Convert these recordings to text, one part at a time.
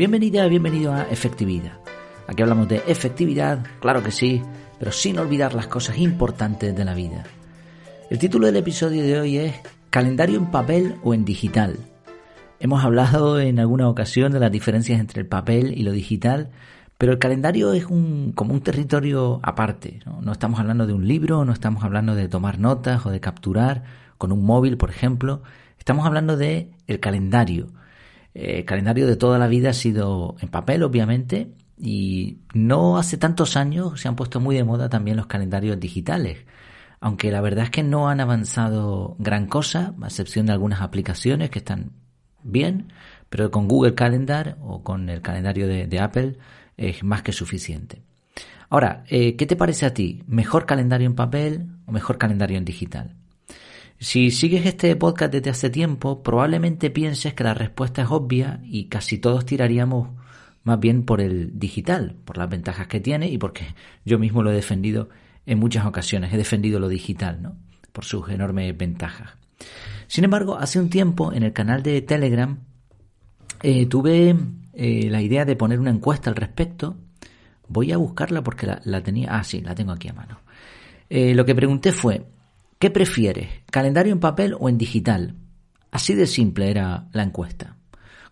Bienvenida, bienvenido a Efectividad. Aquí hablamos de efectividad, claro que sí, pero sin olvidar las cosas importantes de la vida. El título del episodio de hoy es ¿Calendario en papel o en digital? Hemos hablado en alguna ocasión de las diferencias entre el papel y lo digital, pero el calendario es un, como un territorio aparte. ¿no? no estamos hablando de un libro, no estamos hablando de tomar notas o de capturar con un móvil, por ejemplo. Estamos hablando de el calendario. Eh, calendario de toda la vida ha sido en papel, obviamente, y no hace tantos años se han puesto muy de moda también los calendarios digitales. Aunque la verdad es que no han avanzado gran cosa, a excepción de algunas aplicaciones que están bien, pero con Google Calendar o con el calendario de, de Apple es más que suficiente. Ahora, eh, ¿qué te parece a ti? ¿Mejor calendario en papel o mejor calendario en digital? Si sigues este podcast desde hace tiempo, probablemente pienses que la respuesta es obvia y casi todos tiraríamos más bien por el digital, por las ventajas que tiene y porque yo mismo lo he defendido en muchas ocasiones, he defendido lo digital, ¿no? Por sus enormes ventajas. Sin embargo, hace un tiempo en el canal de Telegram eh, tuve eh, la idea de poner una encuesta al respecto. Voy a buscarla porque la, tenía. Ah, sí, la tengo aquí a mano. Eh, lo que pregunté fue: ¿qué prefieres? ¿Calendario en papel o en digital? Así de simple era la encuesta.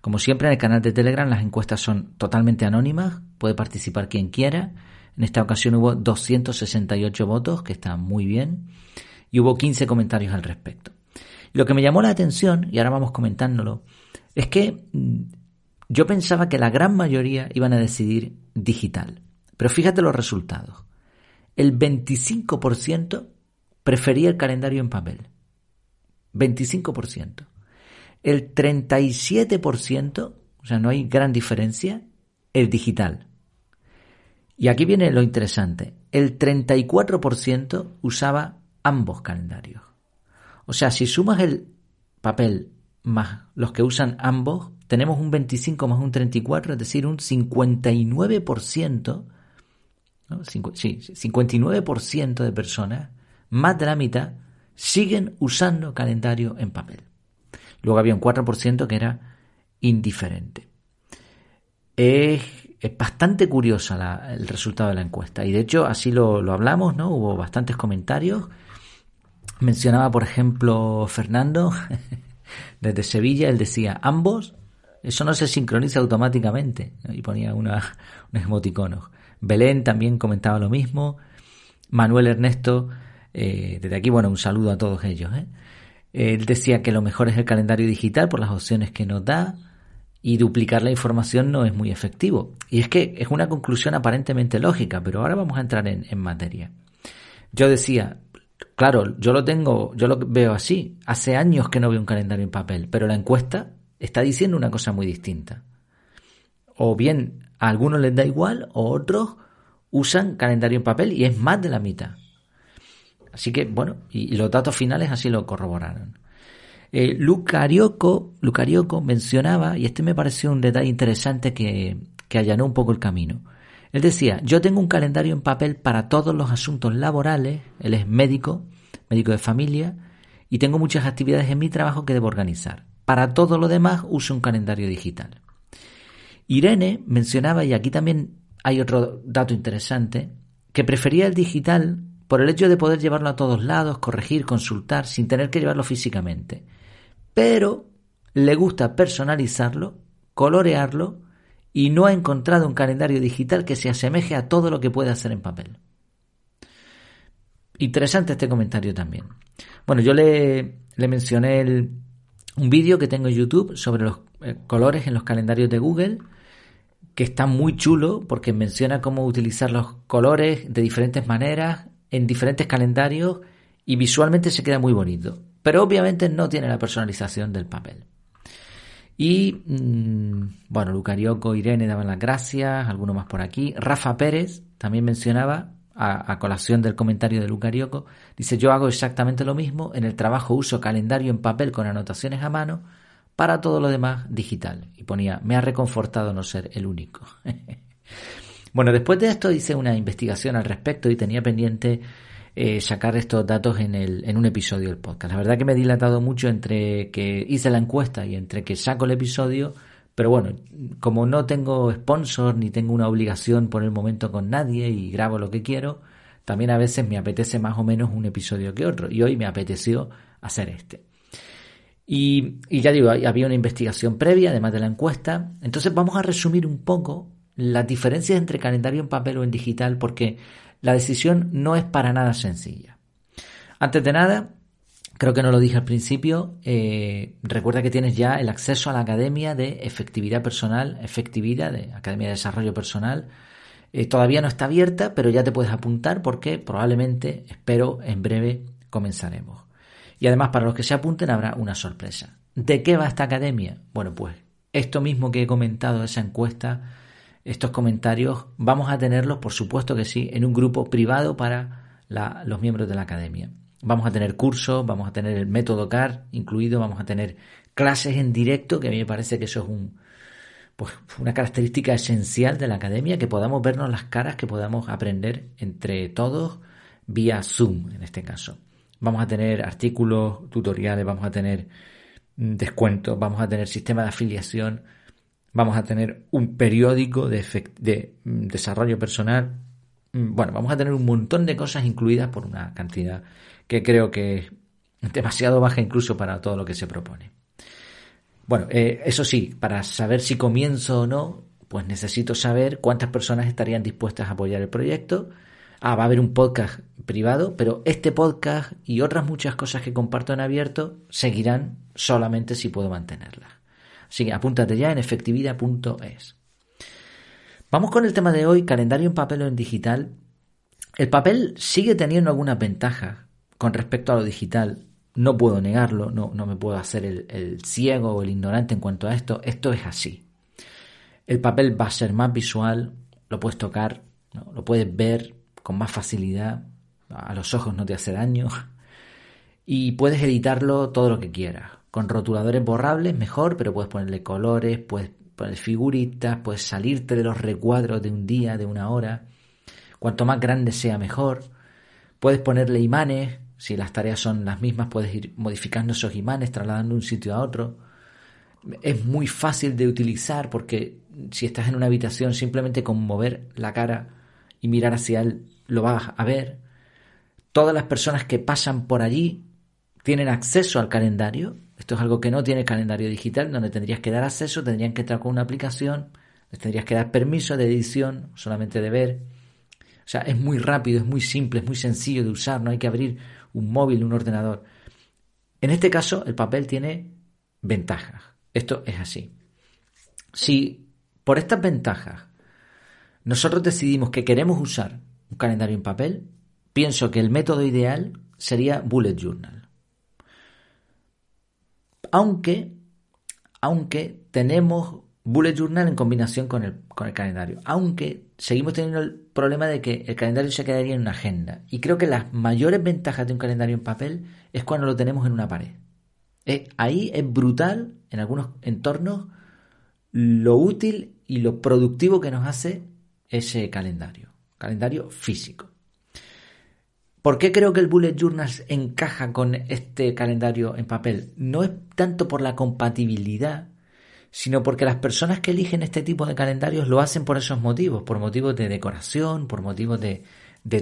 Como siempre en el canal de Telegram las encuestas son totalmente anónimas, puede participar quien quiera. En esta ocasión hubo 268 votos, que está muy bien, y hubo 15 comentarios al respecto. Lo que me llamó la atención, y ahora vamos comentándolo, es que mm, yo pensaba que la gran mayoría iban a decidir digital. Pero fíjate los resultados. El 25% prefería el calendario en papel. 25%. El 37%, o sea, no hay gran diferencia, el digital. Y aquí viene lo interesante. El 34% usaba ambos calendarios. O sea, si sumas el papel más los que usan ambos, tenemos un 25 más un 34, es decir, un 59%, ¿no? sí, 59% de personas, más de la mitad, siguen usando calendario en papel. Luego había un 4% que era indiferente. Es, es bastante curiosa el resultado de la encuesta y de hecho así lo, lo hablamos, ¿no? Hubo bastantes comentarios. Mencionaba, por ejemplo, Fernando desde Sevilla, él decía, ambos eso no se sincroniza automáticamente. Y ponía una, unos emoticonos. Belén también comentaba lo mismo. Manuel Ernesto, eh, desde aquí, bueno, un saludo a todos ellos. ¿eh? Él decía que lo mejor es el calendario digital por las opciones que nos da y duplicar la información no es muy efectivo. Y es que es una conclusión aparentemente lógica, pero ahora vamos a entrar en, en materia. Yo decía, claro, yo lo tengo, yo lo veo así. Hace años que no veo un calendario en papel, pero la encuesta está diciendo una cosa muy distinta. O bien a algunos les da igual o otros usan calendario en papel y es más de la mitad. Así que, bueno, y, los datos finales así lo corroboraron. Eh, Lucarioco, Lucarioco mencionaba, y este me pareció un detalle interesante que, que allanó un poco el camino. Él decía, yo tengo un calendario en papel para todos los asuntos laborales, él es médico, médico de familia, y tengo muchas actividades en mi trabajo que debo organizar. Para todo lo demás uso un calendario digital. Irene mencionaba, y aquí también hay otro dato interesante, que prefería el digital por el hecho de poder llevarlo a todos lados, corregir, consultar, sin tener que llevarlo físicamente. Pero le gusta personalizarlo, colorearlo, y no ha encontrado un calendario digital que se asemeje a todo lo que puede hacer en papel. Interesante este comentario también. Bueno, yo le, mencioné un vídeo que tengo en YouTube sobre los eh, colores en los calendarios de Google, que está muy chulo porque menciona cómo utilizar los colores de diferentes maneras en diferentes calendarios y visualmente se queda muy bonito. Pero obviamente no tiene la personalización del papel. Y mmm, bueno, Lucarioco, Irene daban las gracias, alguno más por aquí. Rafa Pérez también mencionaba a, a, colación del comentario de Lucarioco, dice yo hago exactamente lo mismo, en el trabajo uso calendario en papel con anotaciones a mano, para todo lo demás digital. Y ponía, me ha reconfortado no ser el único. bueno, después de esto hice una investigación al respecto y tenía pendiente eh, sacar estos datos en, el, en un episodio del podcast. La verdad que me he dilatado mucho entre que hice la encuesta y entre que saco el episodio, Pero bueno, como no tengo sponsor ni tengo una obligación por el momento con nadie y grabo lo que quiero, también a veces me apetece más o menos un episodio que otro. Y hoy me apeteció hacer este. Y, ya digo, había una investigación previa, además de la encuesta. Entonces vamos a resumir un poco las diferencias entre calendario en papel o en digital, porque la decisión no es para nada sencilla. Antes de nada, creo que no lo dije al principio, eh, recuerda que tienes ya el acceso a la Academia de Efectividad Personal, Efectividad de Academia de Desarrollo Personal. Eh, todavía no está abierta, pero ya te puedes apuntar porque probablemente, espero, en breve comenzaremos. Y además, para los que se apunten, habrá una sorpresa. ¿De qué va esta academia? Bueno, pues esto mismo que he comentado, esa encuesta, estos comentarios, vamos a tenerlos, por supuesto que sí, en un grupo privado para los miembros de la academia. Vamos a tener cursos, vamos a tener el método CAR incluido, vamos a tener clases en directo, que a mí me parece que eso es un, pues, una característica esencial de la academia, que podamos vernos las caras, que podamos aprender entre todos vía Zoom en este caso. Vamos a tener artículos, tutoriales, vamos a tener mm, descuentos, vamos a tener sistema de afiliación, vamos a tener un periódico de, mm, desarrollo personal. Mm, bueno, vamos a tener un montón de cosas incluidas por una cantidad que creo que es demasiado baja incluso para todo lo que se propone. Bueno, eh, eso sí, para saber si comienzo o no, pues necesito saber cuántas personas estarían dispuestas a apoyar el proyecto ah, va a haber un podcast privado, pero este podcast y otras muchas cosas que comparto en abierto seguirán solamente si puedo mantenerlas. Así que apúntate ya en efectividad.es. Vamos con el tema de hoy, calendario en papel o en digital. El papel sigue teniendo algunas ventajas con respecto a lo digital. No puedo negarlo, no, no me puedo hacer el, el ciego o el ignorante en cuanto a esto. Esto es así. El papel va a ser más visual, lo puedes tocar, lo puedes ver, con más facilidad, a los ojos no te hace daño, y puedes editarlo todo lo que quieras. Con rotuladores borrables mejor, pero puedes ponerle colores, puedes poner figuritas, puedes salirte de los recuadros de un día, de una hora. Cuanto más grande sea mejor. Puedes ponerle imanes, si las tareas son las mismas, puedes ir modificando esos imanes, trasladando de un sitio a otro. Es muy fácil de utilizar porque si estás en una habitación simplemente con mover la cara y mirar hacia él lo vas a ver. Todas las personas que pasan por allí tienen acceso al calendario. Esto es algo que no tiene calendario digital, donde tendrías que dar acceso, tendrían que entrar con una aplicación, les tendrías que dar permiso de edición, solamente de ver. O sea, es muy rápido, es muy simple, es muy sencillo de usar, no hay que abrir un móvil, un ordenador. En este caso, el papel tiene ventajas. Esto es así. Si por estas ventajas nosotros decidimos que queremos usar un calendario en papel, pienso que el método ideal sería Bullet Journal. Aunque, aunque tenemos Bullet Journal en combinación con el, con el calendario. Aunque seguimos teniendo el problema de que el calendario se quedaría en una agenda. Y creo que las mayores ventajas de un calendario en papel es cuando lo tenemos en una pared. ahí es brutal, en algunos entornos, lo útil y lo productivo que nos hace ese calendario calendario físico. ¿Por qué creo que el Bullet Journal encaja con este calendario en papel? No es tanto por la compatibilidad, sino porque las personas que eligen este tipo de calendarios lo hacen por esos motivos, por motivos de decoración, por motivos de,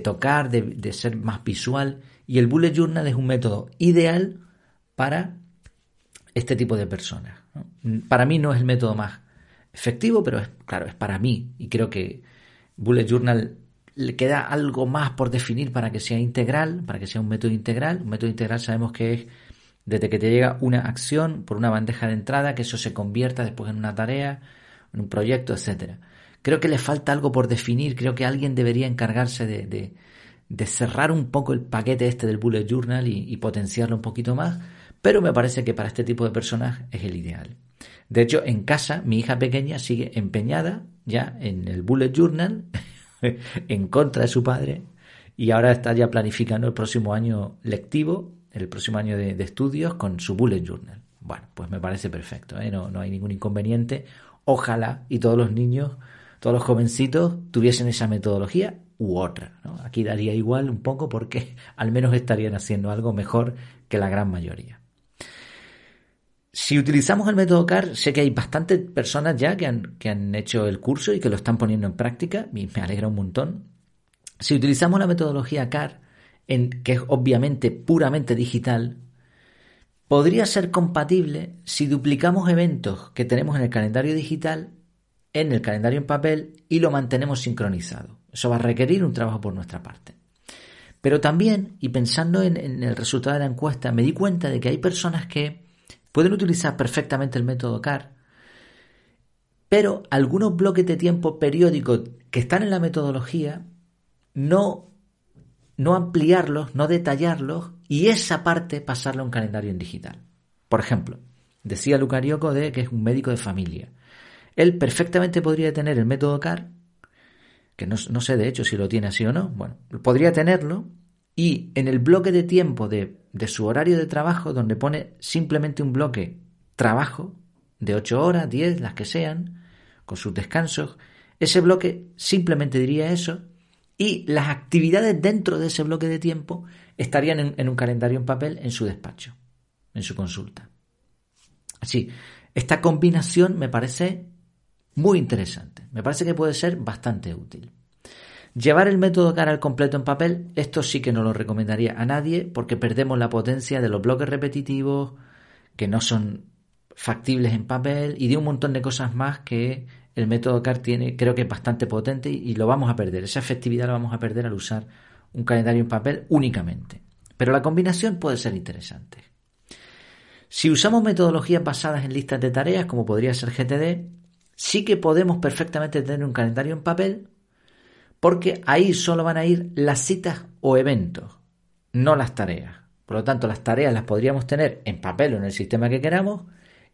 tocar, de, ser más visual. Y el Bullet Journal es un método ideal para este tipo de personas. Para mí no es el método más efectivo, pero es, claro, es para mí. Y creo que Bullet Journal le queda algo más por definir para que sea integral, para que sea un método integral. Un método integral sabemos que es desde que te llega una acción por una bandeja de entrada, que eso se convierta después en una tarea, en un proyecto, etcétera. Creo que le falta algo por definir, creo que alguien debería encargarse de, cerrar un poco el paquete este del Bullet Journal y, y potenciarlo un poquito más, pero me parece que para este tipo de personas es el ideal. De hecho, en casa mi hija pequeña sigue empeñada ya en el Bullet Journal en contra de su padre y ahora está ya planificando el próximo año lectivo, el próximo año de, estudios con su bullet journal. Bueno, pues me parece perfecto, ¿eh? no, no hay ningún inconveniente. Ojalá y todos los niños, todos los jovencitos tuviesen esa metodología u otra. Aquí daría igual un poco porque al menos estarían haciendo algo mejor que la gran mayoría. Si utilizamos el método CAR, sé que hay bastantes personas ya que han, que han hecho el curso y que lo están poniendo en práctica, y me alegra un montón. Si utilizamos la metodología CAR, que es obviamente puramente digital, podría ser compatible si duplicamos eventos que tenemos en el calendario digital en el calendario en papel y lo mantenemos sincronizado. Eso va a requerir un trabajo por nuestra parte. Pero también, y pensando en, en el resultado de la encuesta, me di cuenta de que hay personas que Pueden utilizar perfectamente el método CAR, pero algunos bloques de tiempo periódicos que están en la metodología, no, no ampliarlos, no detallarlos y esa parte pasarla a un calendario en digital. Por ejemplo, decía Lucarioco de que es un médico de familia. Él perfectamente podría tener el método CAR, que no, no sé de hecho si lo tiene así o no, bueno, podría tenerlo y en el bloque de tiempo de, su horario de trabajo, donde pone simplemente un bloque trabajo de 8 horas, 10, las que sean, con sus descansos, ese bloque simplemente diría eso y las actividades dentro de ese bloque de tiempo estarían en, en un calendario en papel en su despacho, en su consulta. Así, esta combinación me parece muy interesante, me parece que puede ser bastante útil. Llevar el método cara al completo en papel, esto sí que no lo recomendaría a nadie porque perdemos la potencia de los bloques repetitivos que no son factibles en papel y de un montón de cosas más que el método CAR tiene, creo que es bastante potente y, lo vamos a perder. Esa efectividad la vamos a perder al usar un calendario en papel únicamente. Pero la combinación puede ser interesante. Si usamos metodologías basadas en listas de tareas, como podría ser GTD, sí que podemos perfectamente tener un calendario en papel porque ahí solo van a ir las citas o eventos, no las tareas. Por lo tanto, las tareas las podríamos tener en papel o en el sistema que queramos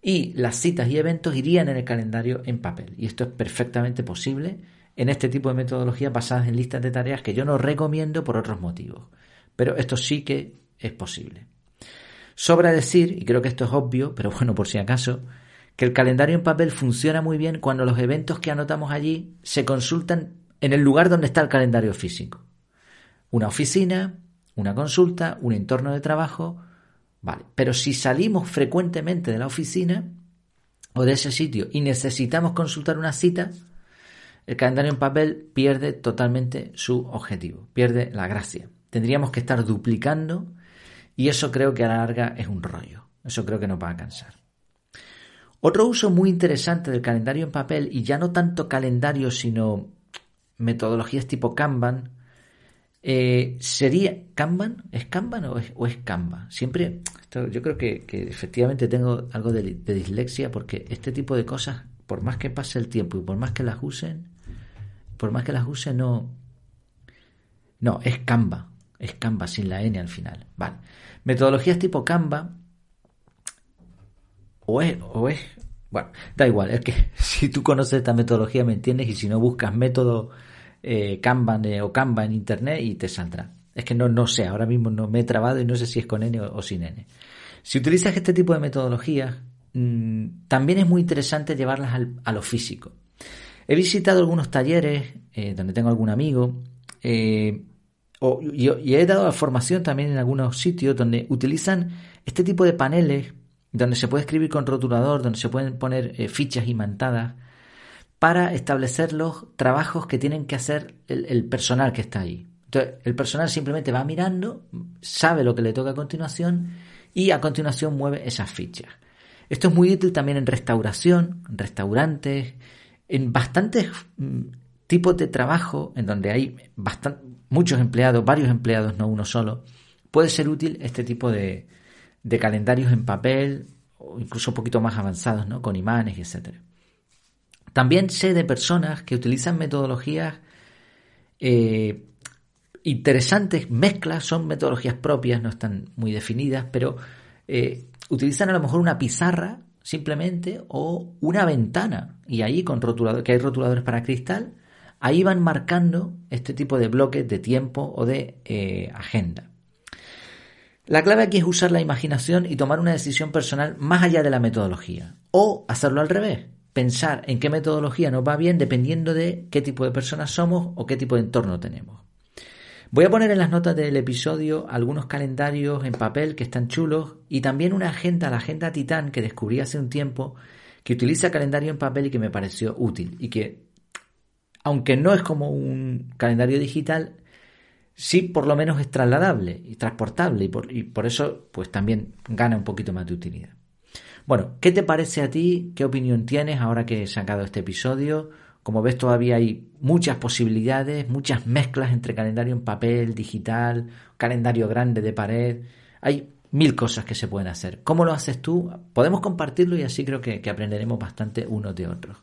y las citas y eventos irían en el calendario en papel. Y esto es perfectamente posible en este tipo de metodologías basadas en listas de tareas que yo no recomiendo por otros motivos. Pero esto sí que es posible. Sobra decir, y creo que esto es obvio, pero bueno, por si acaso, que el calendario en papel funciona muy bien cuando los eventos que anotamos allí se consultan en el lugar donde está el calendario físico. Una oficina, una consulta, un entorno de trabajo, vale. Pero si salimos frecuentemente de la oficina o de ese sitio y necesitamos consultar una cita, el calendario en papel pierde totalmente su objetivo, pierde la gracia. Tendríamos que estar duplicando y eso creo que a la larga es un rollo. Eso creo que nos va a cansar. Otro uso muy interesante del calendario en papel, y ya no tanto calendario, sino metodologías tipo Kanban, eh, sería Kanban, ¿es Kanban o es, o es Canva? Siempre, yo creo que, efectivamente tengo algo de, dislexia porque este tipo de cosas, por más que pase el tiempo y por más que las usen, por más que las use, no, no, es Canva, es Canva sin la N al final, vale. Metodologías tipo Canva, o es, o es, bueno, da igual, es que si tú conoces esta metodología me entiendes y si no buscas método eh, Kanban o Canva en internet y te saldrá. Es que no, no sé, ahora mismo no me he trabado y no sé si es con N o, sin N. Si utilizas este tipo de metodologías, mm, también es muy interesante llevarlas a lo físico. He visitado algunos talleres eh, donde tengo algún amigo eh, y, he dado formación también en algunos sitios donde utilizan este tipo de paneles donde se puede escribir con rotulador, donde se pueden poner eh, fichas imantadas para establecer los trabajos que tienen que hacer el, personal que está ahí. Entonces, el personal simplemente va mirando, sabe lo que le toca a continuación y a continuación mueve esas fichas. Esto es muy útil también en restauración, en restaurantes, en bastantes mm, tipos de trabajo en donde hay muchos empleados, varios empleados, no uno solo. Puede ser útil este tipo de, de calendarios en papel o incluso un poquito más avanzados, ¿no? Con imanes, etcétera. También sé de personas que utilizan metodologías eh, interesantes, mezclas, son metodologías propias, no están muy definidas, pero eh, utilizan a lo mejor una pizarra simplemente o una ventana y ahí con rotuladores, que hay rotuladores para cristal, ahí van marcando este tipo de bloques de tiempo o de eh, agenda. La clave aquí es usar la imaginación y tomar una decisión personal más allá de la metodología o hacerlo al revés pensar en qué metodología nos va bien dependiendo de qué tipo de personas somos o qué tipo de entorno tenemos. Voy a poner en las notas del episodio algunos calendarios en papel que están chulos y también una agenda, la agenda Titán que descubrí hace un tiempo que utiliza calendario en papel y que me pareció útil y que aunque no es como un calendario digital, sí por lo menos es trasladable y transportable y por, y por eso pues también gana un poquito más de utilidad. Bueno, ¿qué te parece a ti? ¿Qué opinión tienes ahora que he sacado este episodio? Como ves, todavía hay muchas posibilidades, muchas mezclas entre calendario en papel, digital, calendario grande de pared. Hay mil cosas que se pueden hacer. ¿Cómo lo haces tú? Podemos compartirlo y así creo que, que aprenderemos bastante unos de otros.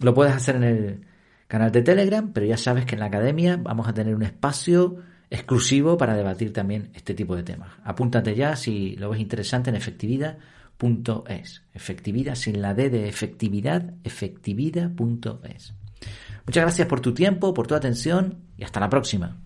Lo puedes hacer en el canal de Telegram, pero ya sabes que en la academia vamos a tener un espacio exclusivo para debatir también este tipo de temas. Apúntate ya si lo ves interesante en Efectividad sin la D de efectividad, efectividad.es. Muchas gracias por tu tiempo, por tu atención y hasta la próxima.